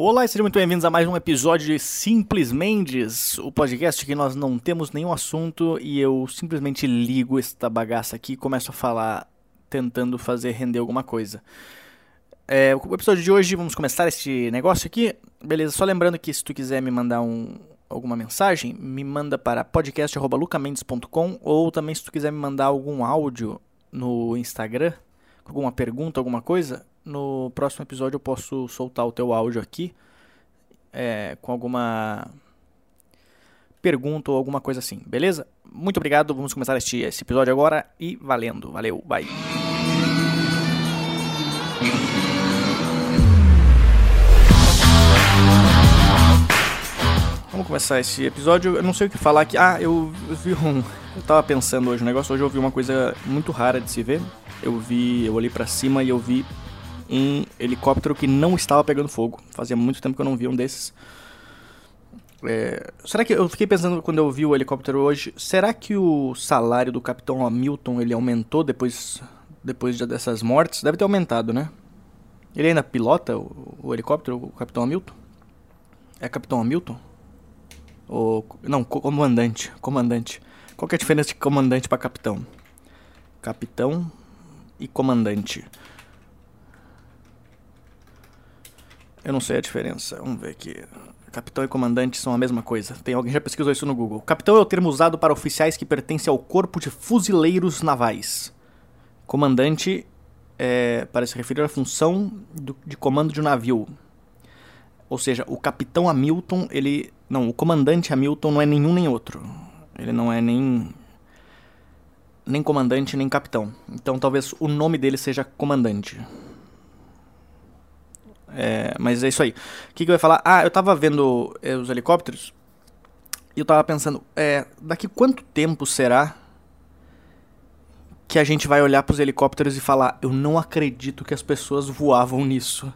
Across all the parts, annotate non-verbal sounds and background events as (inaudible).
Olá e sejam muito bem-vindos a mais um episódio de Simples Mendes, o podcast que nós não temos nenhum assunto e eu simplesmente ligo esta bagaça aqui e começo a falar tentando fazer render alguma coisa. É, o episódio de hoje, vamos começar este negócio aqui. Beleza, só lembrando que se tu quiser me mandar um, alguma mensagem, me manda para podcast.lucamendes.com ou também se tu quiser me mandar algum áudio no Instagram, alguma pergunta, alguma coisa, no próximo episódio eu posso soltar o teu áudio aqui é, com alguma pergunta ou alguma coisa assim, beleza? Muito obrigado, vamos começar este, esse episódio agora e valendo, valeu, bye. Vamos começar esse episódio. Eu não sei o que falar aqui. Ah, eu, vi um. Eu tava pensando hoje um negócio. Hoje eu vi uma coisa muito rara de se ver. Eu vi. Eu olhei para cima e eu vi um helicóptero que não estava pegando fogo. Fazia muito tempo que eu não via um desses. É, será que eu fiquei pensando quando eu vi o helicóptero hoje? Será que o salário do Capitão Hamilton ele aumentou depois depois dessas mortes? Deve ter aumentado, né? Ele ainda pilota o, o helicóptero, o Capitão Hamilton? É Capitão Hamilton? Ou não, comandante, comandante. Qual que é a diferença de comandante para capitão? Capitão e comandante. Eu não sei a diferença. Vamos ver aqui. Capitão e comandante são a mesma coisa. Tem alguém já pesquisou isso no Google. Capitão é o termo usado para oficiais que pertencem ao corpo de fuzileiros navais. Comandante é para se referir à função do, de comando de um navio. Ou seja, o capitão Hamilton, ele. Não, o comandante Hamilton não é nenhum nem outro. Ele não é nem. Nem comandante, nem capitão. Então talvez o nome dele seja comandante. É, mas é isso aí. O que, que eu ia falar? Ah, eu tava vendo é, os helicópteros e eu tava pensando, é, daqui quanto tempo será que a gente vai olhar pros helicópteros e falar, eu não acredito que as pessoas voavam nisso.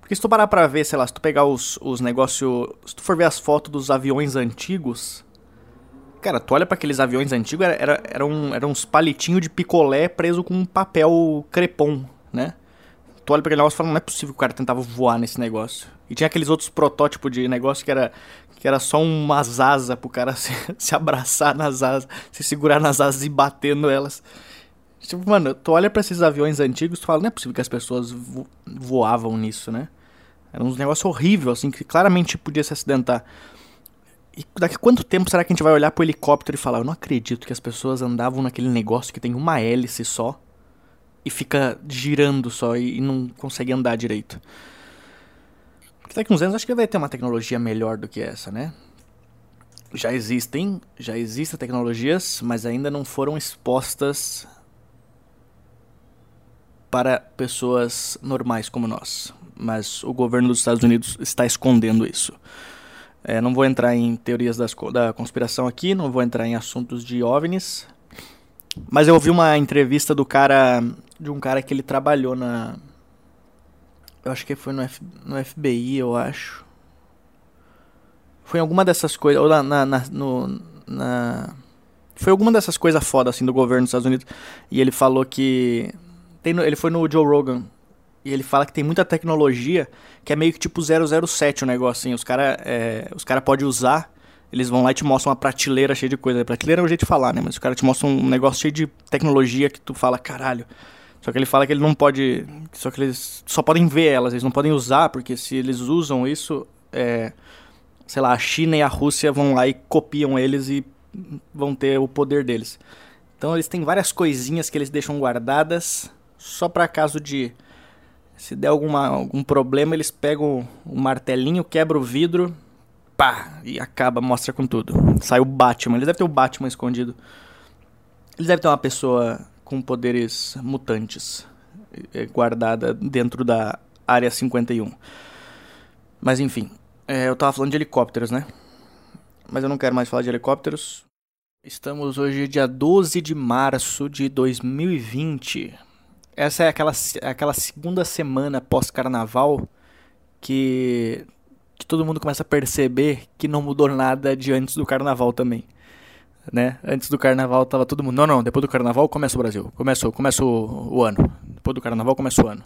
Porque se tu parar pra ver, sei lá, se tu pegar os, os negócios. Se tu for ver as fotos dos aviões antigos. Cara, tu olha para aqueles aviões antigos, era, era, era, um, era uns palitinhos de picolé preso com um papel crepom, né? Tu olha pra aquele negócio e fala, não é possível que o cara tentava voar nesse negócio. E tinha aqueles outros protótipos de negócio que era, que era só umas asas pro cara (laughs) se, se abraçar nas asas, se segurar nas asas e batendo elas. Tipo, mano, tu olha pra esses aviões antigos tu fala, não é possível que as pessoas vo voavam nisso, né? Era um negócio horrível, assim, que claramente podia se acidentar. E daqui a quanto tempo será que a gente vai olhar pro helicóptero e falar, eu não acredito que as pessoas andavam naquele negócio que tem uma hélice só e fica girando só e, e não consegue andar direito. Porque daqui uns anos acho que vai ter uma tecnologia melhor do que essa, né? Já existem, já existem tecnologias, mas ainda não foram expostas para pessoas normais como nós. Mas o governo dos Estados Unidos está escondendo isso. É, não vou entrar em teorias das, da conspiração aqui, não vou entrar em assuntos de OVNIs. Mas eu ouvi uma entrevista do cara de um cara que ele trabalhou na. Eu acho que foi no, F, no FBI, eu acho. Foi alguma dessas coisas. Ou na. na, na, no, na foi alguma dessas coisas foda assim do governo dos Estados Unidos. E ele falou que. Tem, ele foi no Joe Rogan. E ele fala que tem muita tecnologia que é meio que tipo 007 o negócio, assim. Os caras é, os cara podem usar eles vão lá e te mostram uma prateleira cheia de coisa. Prateleira é o jeito de falar, né? Mas o cara te mostra um negócio cheio de tecnologia que tu fala, caralho. Só que ele fala que ele não pode. Só que eles só podem ver elas, eles não podem usar, porque se eles usam isso, é, sei lá, a China e a Rússia vão lá e copiam eles e vão ter o poder deles. Então eles têm várias coisinhas que eles deixam guardadas só para caso de se der alguma, algum problema, eles pegam o martelinho, quebra o vidro, pá, e acaba, mostra com tudo. Sai o Batman, eles devem ter o Batman escondido. Eles devem ter uma pessoa com poderes mutantes é, guardada dentro da área 51. Mas enfim, é, eu tava falando de helicópteros, né? Mas eu não quero mais falar de helicópteros. Estamos hoje dia 12 de março de 2020. Essa é aquela, aquela segunda semana pós-carnaval que, que todo mundo começa a perceber que não mudou nada de antes do carnaval também né? Antes do carnaval tava todo mundo. Não, não, depois do carnaval começa o Brasil. Começou, começa o, o ano. Depois do carnaval começa o ano.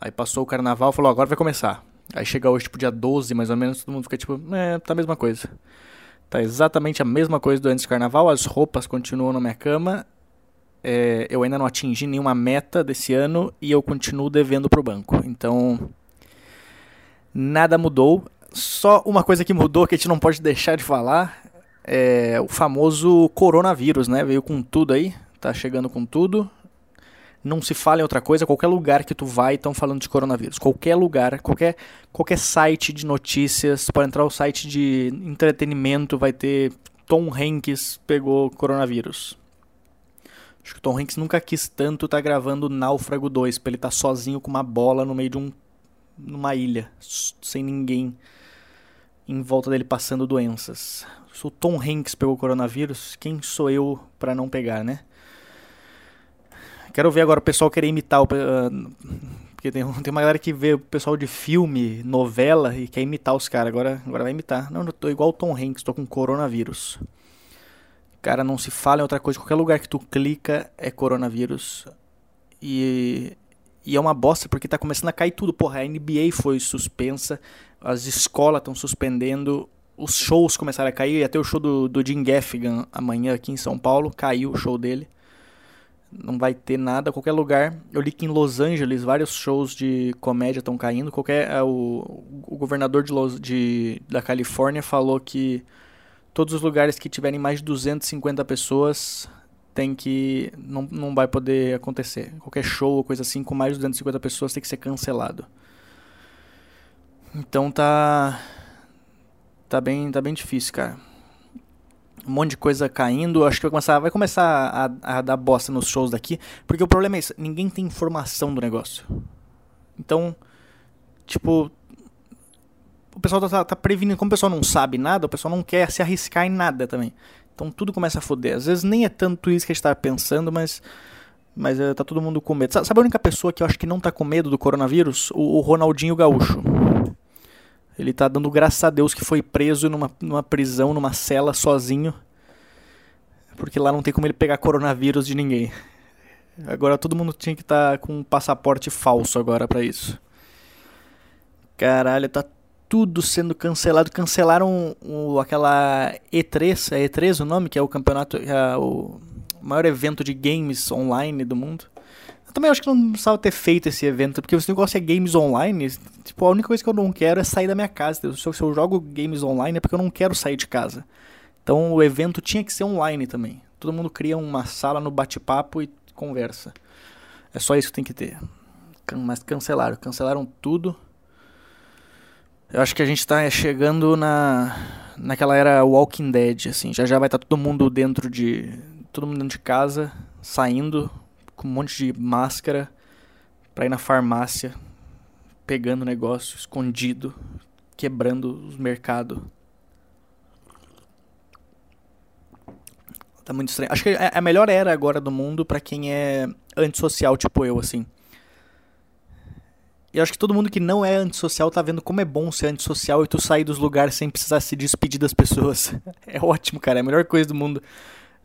Aí passou o carnaval falou, agora vai começar. Aí chega hoje, tipo, dia 12, mais ou menos, todo mundo fica tipo, é, tá a mesma coisa. Tá exatamente a mesma coisa do antes do carnaval, as roupas continuam na minha cama. É, eu ainda não atingi nenhuma meta desse ano e eu continuo devendo pro banco. Então, nada mudou. Só uma coisa que mudou que a gente não pode deixar de falar é o famoso coronavírus, né? Veio com tudo aí, tá chegando com tudo. Não se fala em outra coisa, qualquer lugar que tu vai estão falando de coronavírus. Qualquer lugar, qualquer, qualquer site de notícias, pode entrar o site de entretenimento, vai ter Tom Hanks pegou coronavírus. Acho que o Tom Hanks nunca quis tanto estar tá gravando Náufrago 2, pra ele estar tá sozinho com uma bola no meio de um numa ilha, sem ninguém em volta dele passando doenças. Se o Tom Hanks pegou coronavírus, quem sou eu para não pegar, né? Quero ver agora o pessoal querer imitar o. Uh, porque tem, (laughs) tem uma galera que vê o pessoal de filme, novela e quer imitar os caras. Agora, agora vai imitar. Não, eu tô igual o Tom Hanks, tô com coronavírus. Cara, não se fala em outra coisa. Qualquer lugar que tu clica é coronavírus. E e é uma bosta porque tá começando a cair tudo. Porra, a NBA foi suspensa, as escolas estão suspendendo, os shows começaram a cair. Até o show do, do Jim Gaffigan amanhã aqui em São Paulo, caiu o show dele. Não vai ter nada, qualquer lugar. Eu li que em Los Angeles vários shows de comédia estão caindo. Qualquer é, o, o governador de, Los, de da Califórnia falou que todos os lugares que tiverem mais de 250 pessoas tem que. Não, não vai poder acontecer. Qualquer show ou coisa assim com mais de 250 pessoas tem que ser cancelado. Então tá. Tá bem, tá bem difícil, cara. Um monte de coisa caindo. Acho que vai começar, vai começar a, a dar bosta nos shows daqui. Porque o problema é isso: ninguém tem informação do negócio. Então, tipo. O pessoal tá, tá, tá prevenindo. Como o pessoal não sabe nada, o pessoal não quer se arriscar em nada também. Então tudo começa a foder. Às vezes nem é tanto isso que a gente tá pensando, mas. Mas é, tá todo mundo com medo. Sabe a única pessoa que eu acho que não tá com medo do coronavírus? O, o Ronaldinho Gaúcho. Ele tá dando graças a Deus que foi preso numa, numa prisão, numa cela, sozinho. Porque lá não tem como ele pegar coronavírus de ninguém. Agora todo mundo tinha que estar tá com um passaporte falso agora para isso. Caralho, tá tudo sendo cancelado. Cancelaram o, aquela E3, é E3 o nome, que é o campeonato, é o maior evento de games online do mundo. Eu também acho que não precisava ter feito esse evento, porque se o negócio é games online, tipo, a única coisa que eu não quero é sair da minha casa. Se eu, se eu jogo games online é porque eu não quero sair de casa. Então o evento tinha que ser online também. Todo mundo cria uma sala no bate-papo e conversa. É só isso que tem que ter. Mas cancelaram, cancelaram tudo. Eu acho que a gente tá chegando na naquela era Walking Dead, assim. Já já vai estar tá todo mundo dentro de todo mundo dentro de casa, saindo com um monte de máscara para ir na farmácia, pegando negócio escondido, quebrando os mercados. Tá muito estranho. Acho que é a melhor era agora do mundo para quem é antissocial, tipo eu, assim. E acho que todo mundo que não é antissocial tá vendo como é bom ser antissocial e tu sair dos lugares sem precisar se despedir das pessoas. (laughs) É ótimo, cara. É a melhor coisa do mundo.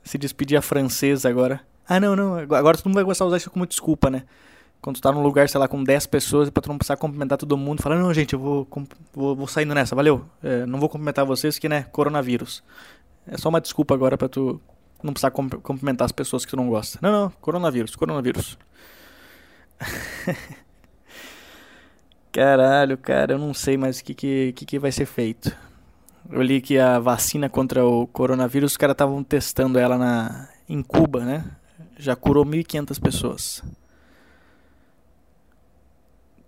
Se despedir a francesa agora. Ah, não, não. Agora todo mundo vai gostar de usar isso como desculpa, né? Quando tu tá num lugar, sei lá, com 10 pessoas, pra tu não precisar cumprimentar todo mundo, falar, não, gente, eu vou, vou, vou saindo nessa, valeu. É, não vou cumprimentar vocês, que, né, coronavírus. É só uma desculpa agora pra tu não precisar cumprimentar as pessoas que tu não gosta. Não, não, coronavírus, coronavírus. (laughs) Caralho, cara, eu não sei mais o que, que, que, que vai ser feito. Eu li que a vacina contra o coronavírus, os caras estavam testando ela na, em Cuba, né? Já curou 1.500 pessoas.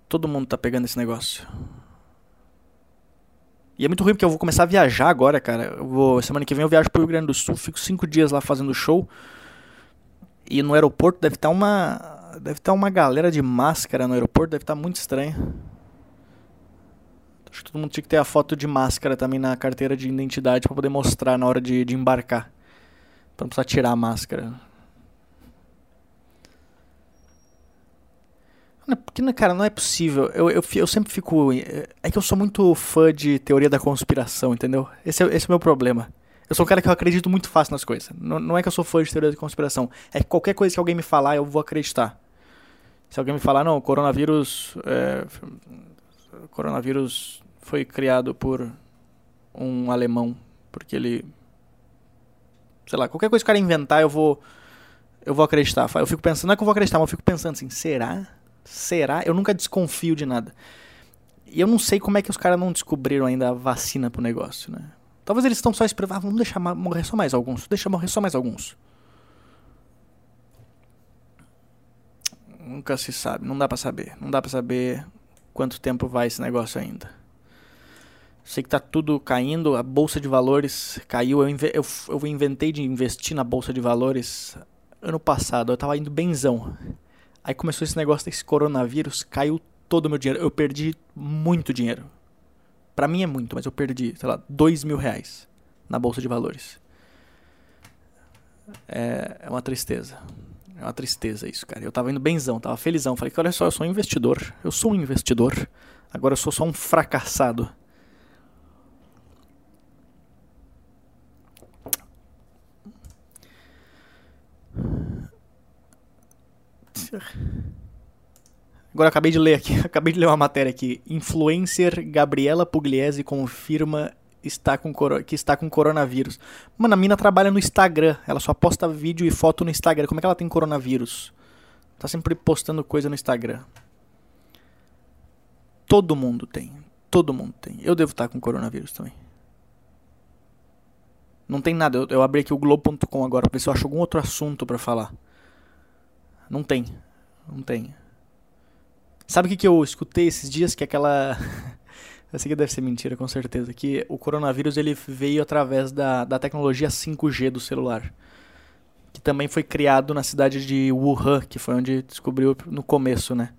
Todo mundo tá pegando esse negócio. E é muito ruim porque eu vou começar a viajar agora, cara. Eu vou, semana que vem eu viajo pro Rio Grande do Sul, fico cinco dias lá fazendo show. E no aeroporto deve estar tá uma. Deve estar tá uma galera de máscara no aeroporto, deve estar tá muito estranho. Acho que todo mundo tinha que ter a foto de máscara também na carteira de identidade para poder mostrar na hora de, de embarcar. Pra não precisar tirar a máscara. Porque, né, cara, não é possível. Eu, eu, eu sempre fico. É que eu sou muito fã de teoria da conspiração, entendeu? Esse é, esse é o meu problema. Eu sou um cara que eu acredito muito fácil nas coisas. Não, não é que eu sou fã de teoria da conspiração. É que qualquer coisa que alguém me falar, eu vou acreditar. Se alguém me falar, não, coronavírus é, coronavírus foi criado por um alemão, porque ele sei lá, qualquer coisa que o cara inventar, eu vou eu vou acreditar. Eu fico pensando, não é que eu vou acreditar, mas eu fico pensando assim, será? Será? Eu nunca desconfio de nada. E eu não sei como é que os caras não descobriram ainda a vacina pro negócio, né? Talvez eles estão só esperando, ah, vamos deixar morrer só mais alguns, deixa morrer só mais alguns. Nunca se sabe, não dá para saber. Não dá para saber quanto tempo vai esse negócio ainda. Sei que tá tudo caindo, a bolsa de valores caiu. Eu, eu, eu inventei de investir na bolsa de valores ano passado. Eu tava indo benzão. Aí começou esse negócio desse coronavírus, caiu todo o meu dinheiro. Eu perdi muito dinheiro. Pra mim é muito, mas eu perdi, sei lá, dois mil reais na bolsa de valores. É, é uma tristeza. É uma tristeza isso, cara. Eu tava indo benzão, tava felizão. Falei que olha só, eu sou um investidor. Eu sou um investidor. Agora eu sou só um fracassado. Agora acabei de ler aqui, (laughs) acabei de ler uma matéria aqui. Influencer Gabriela Pugliese confirma está com que está com coronavírus. Mano, a mina trabalha no Instagram. Ela só posta vídeo e foto no Instagram. Como é que ela tem coronavírus? Tá sempre postando coisa no Instagram. Todo mundo tem. Todo mundo tem. Eu devo estar com coronavírus também. Não tem nada. Eu, eu abri aqui o Globo.com agora pra ver se eu acho algum outro assunto para falar. Não tem. Não tem. Sabe o que, que eu escutei esses dias? Que aquela. (laughs) eu sei que deve ser mentira, com certeza. Que o coronavírus ele veio através da, da tecnologia 5G do celular. Que também foi criado na cidade de Wuhan, que foi onde descobriu no começo, né?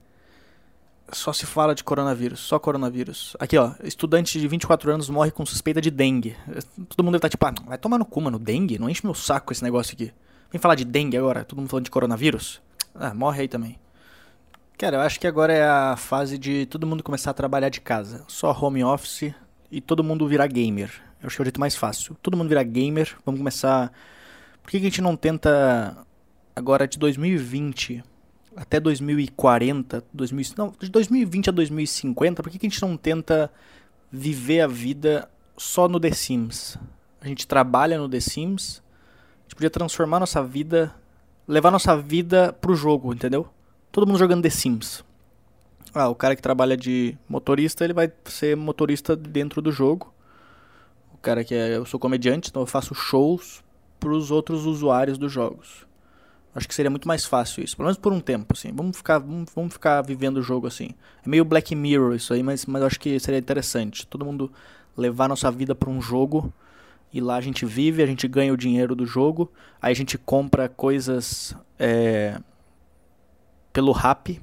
Só se fala de coronavírus, só coronavírus. Aqui, ó, estudante de 24 anos morre com suspeita de dengue. Todo mundo deve estar tá tipo, ah, vai tomar no cu, mano, dengue? Não enche meu saco esse negócio aqui. Vem falar de dengue agora, todo mundo falando de coronavírus? Ah, morre aí também. Cara, eu acho que agora é a fase de todo mundo começar a trabalhar de casa. Só home office e todo mundo virar gamer. Eu acho que é o jeito mais fácil. Todo mundo virar gamer, vamos começar. Por que, que a gente não tenta agora de 2020 até 2040, 2000, não, de 2020 a 2050, por que, que a gente não tenta viver a vida só no The Sims? A gente trabalha no The Sims, a gente podia transformar nossa vida levar nossa vida pro jogo, entendeu? Todo mundo jogando The Sims. Ah, o cara que trabalha de motorista, ele vai ser motorista dentro do jogo. O cara que é, eu sou comediante, então eu faço shows pros outros usuários dos jogos. Acho que seria muito mais fácil isso, pelo menos por um tempo, assim. Vamos ficar, vamos, vamos ficar vivendo o jogo assim. É meio Black Mirror isso aí, mas, mas acho que seria interessante. Todo mundo levar nossa vida para um jogo e lá a gente vive, a gente ganha o dinheiro do jogo, aí a gente compra coisas é, pelo rap,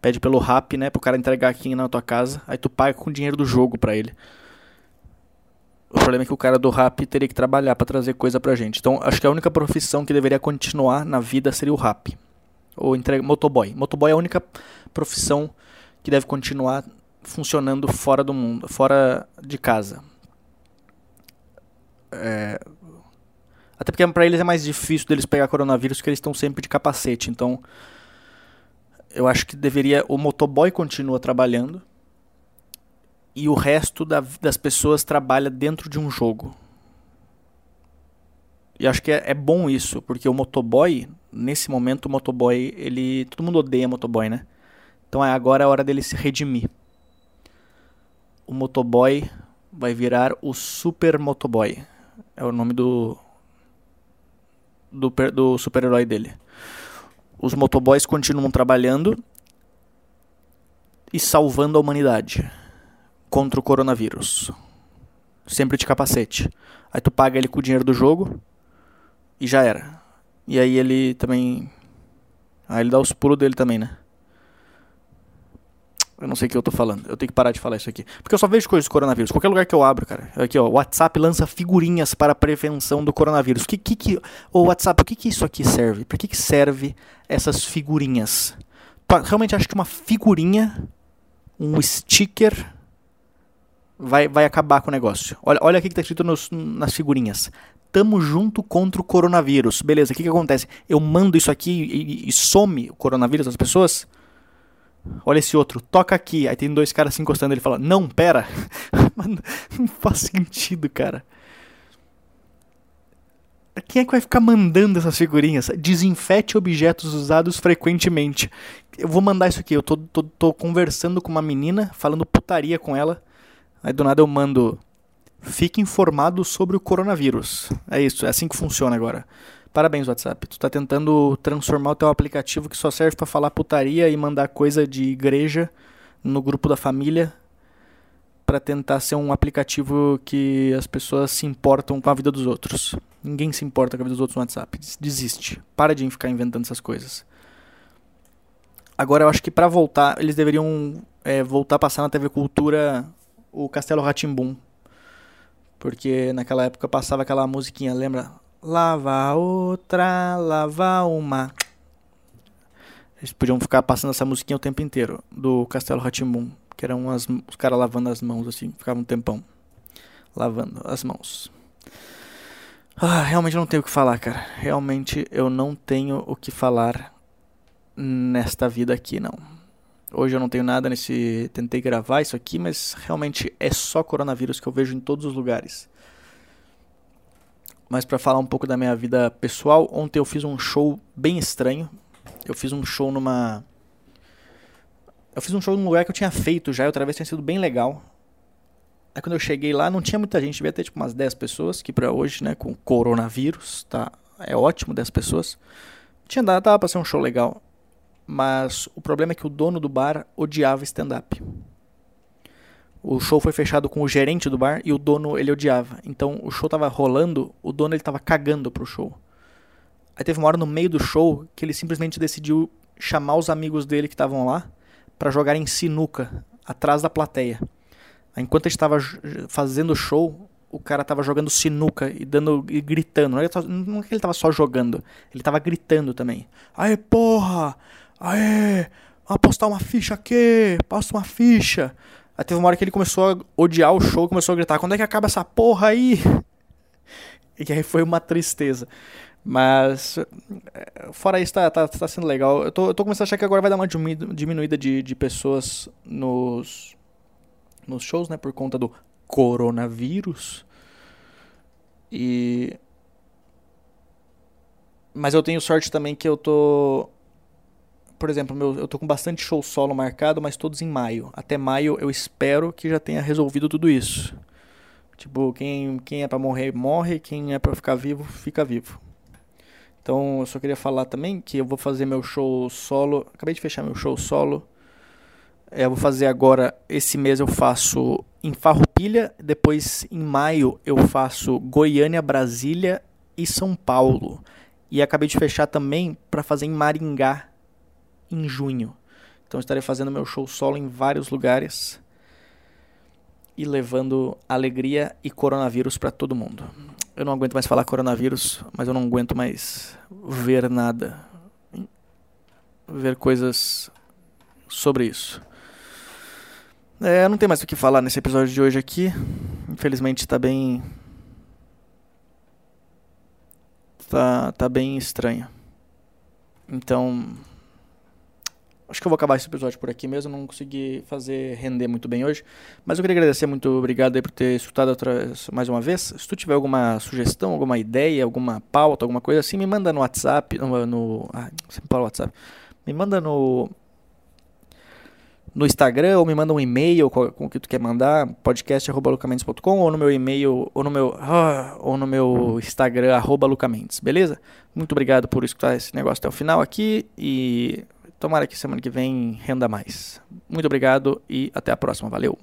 pede pelo rap, né, pro cara entregar aqui na tua casa, aí tu paga com o dinheiro do jogo pra ele. O problema é que o cara do rap teria que trabalhar para trazer coisa pra gente. Então, acho que a única profissão que deveria continuar na vida seria o rap. Ou entrega motoboy. Motoboy é a única profissão que deve continuar funcionando fora do mundo, fora de casa. É... Até porque para eles é mais difícil deles pegar coronavírus porque eles estão sempre de capacete. Então, eu acho que deveria. O motoboy continua trabalhando e o resto da, das pessoas trabalha dentro de um jogo. E acho que é, é, bom isso, porque o motoboy, nesse momento, o motoboy, ele. Todo mundo odeia motoboy, né? Então é agora a hora dele se redimir. O motoboy vai virar o super motoboy. É o nome do. Do, do super-herói dele. Os motoboys continuam trabalhando e salvando a humanidade contra o coronavírus. Sempre de capacete. Aí tu paga ele com o dinheiro do jogo e já era. E aí ele também. Aí ele dá os pulos dele também, né? Eu não sei o que eu tô falando. Eu tenho que parar de falar isso aqui. Porque eu só vejo coisas do coronavírus. Qualquer lugar que eu abro, cara. Aqui, ó. O WhatsApp lança figurinhas para prevenção do coronavírus. Que que que. WhatsApp, o que que isso aqui serve? Para que que serve essas figurinhas? Realmente acha que uma figurinha, um sticker, vai, vai acabar com o negócio? Olha, olha aqui que tá escrito nos, nas figurinhas. Tamo junto contra o coronavírus. Beleza, o que que acontece? Eu mando isso aqui e, e some o coronavírus das pessoas? Olha esse outro, toca aqui. Aí tem dois caras se encostando. Ele fala, não, pera. (laughs) Mano, não faz sentido, cara. Quem é que vai ficar mandando essas figurinhas? Desinfete objetos usados frequentemente. Eu vou mandar isso aqui. Eu tô, tô, tô conversando com uma menina, falando putaria com ela. Aí do nada eu mando. Fique informado sobre o coronavírus. É isso, é assim que funciona agora. Parabéns, WhatsApp. Tu tá tentando transformar o teu aplicativo que só serve para falar putaria e mandar coisa de igreja no grupo da família para tentar ser um aplicativo que as pessoas se importam com a vida dos outros. Ninguém se importa com a vida dos outros no WhatsApp. Desiste. Para de ficar inventando essas coisas. Agora eu acho que para voltar, eles deveriam é, voltar a passar na TV Cultura o Castelo Ratimbum. Porque naquela época passava aquela musiquinha, lembra? Lava outra, lava uma. Eles podiam ficar passando essa musiquinha o tempo inteiro, do Castelo Ratimbum, que eram as, os caras lavando as mãos assim, ficavam um tempão lavando as mãos. Ah, realmente não tenho o que falar, cara. Realmente eu não tenho o que falar nesta vida aqui, não. Hoje eu não tenho nada nesse. Tentei gravar isso aqui, mas realmente é só coronavírus que eu vejo em todos os lugares. Mas para falar um pouco da minha vida pessoal, ontem eu fiz um show bem estranho. Eu fiz um show numa. Eu fiz um show num lugar que eu tinha feito já, outra vez tinha sido bem legal. Aí quando eu cheguei lá, não tinha muita gente, devia ter tipo umas 10 pessoas, que para hoje, né, com coronavírus, tá, é ótimo 10 pessoas. Tinha dado, tava pra ser um show legal. Mas o problema é que o dono do bar odiava stand-up. O show foi fechado com o gerente do bar e o dono ele odiava. Então o show tava rolando, o dono ele tava cagando pro show. Aí teve uma hora no meio do show que ele simplesmente decidiu chamar os amigos dele que estavam lá para jogarem sinuca atrás da plateia. Aí, enquanto ele estava fazendo o show, o cara tava jogando sinuca e dando e gritando. Não é, é que ele tava só jogando, ele tava gritando também. Aê, porra! Aê! Apostar uma ficha aqui! Posta uma ficha! Aí teve uma hora que ele começou a odiar o show, começou a gritar: quando é que acaba essa porra aí? (laughs) E aí foi uma tristeza. Mas, eh, fora isso, tá, tá, tá sendo legal. Eu tô, eu tô começando a achar que agora vai dar uma diminuída de, de pessoas nos, nos shows, né? Por conta do coronavírus. E. Mas eu tenho sorte também que eu tô por exemplo, meu, eu tô com bastante show solo marcado, mas todos em maio. Até maio eu espero que já tenha resolvido tudo isso. Tipo, quem, quem é para morrer, morre, quem é para ficar vivo, fica vivo. Então, eu só queria falar também que eu vou fazer meu show solo. Acabei de fechar meu show solo. É, eu vou fazer agora, esse mês eu faço em Farroupilha, depois em maio eu faço Goiânia, Brasília e São Paulo. E acabei de fechar também para fazer em Maringá, em junho. Então estarei fazendo meu show solo em vários lugares e levando alegria e coronavírus para todo mundo. Eu não aguento mais falar coronavírus, mas eu não aguento mais ver nada, ver coisas sobre isso. É, não tem mais o que falar nesse episódio de hoje aqui. Infelizmente está bem tá tá bem estranho. Então, Acho que eu vou acabar esse episódio por aqui mesmo, não consegui fazer render muito bem hoje. Mas eu queria agradecer, muito obrigado aí por ter escutado outra, mais uma vez. Se tu tiver alguma sugestão, alguma ideia, alguma pauta, alguma coisa assim, me manda no WhatsApp, no... no ah, sempre falo WhatsApp. Me manda no... No Instagram, ou me manda um e-mail com, o que tu quer mandar, podcast.lucamendes.com, ou no meu e-mail, ou no meu, ah, ou no meu Instagram, lucamendes, beleza? Muito obrigado por escutar esse negócio até o final aqui, e Tomara que semana que vem renda mais. Muito obrigado e até a próxima. Valeu!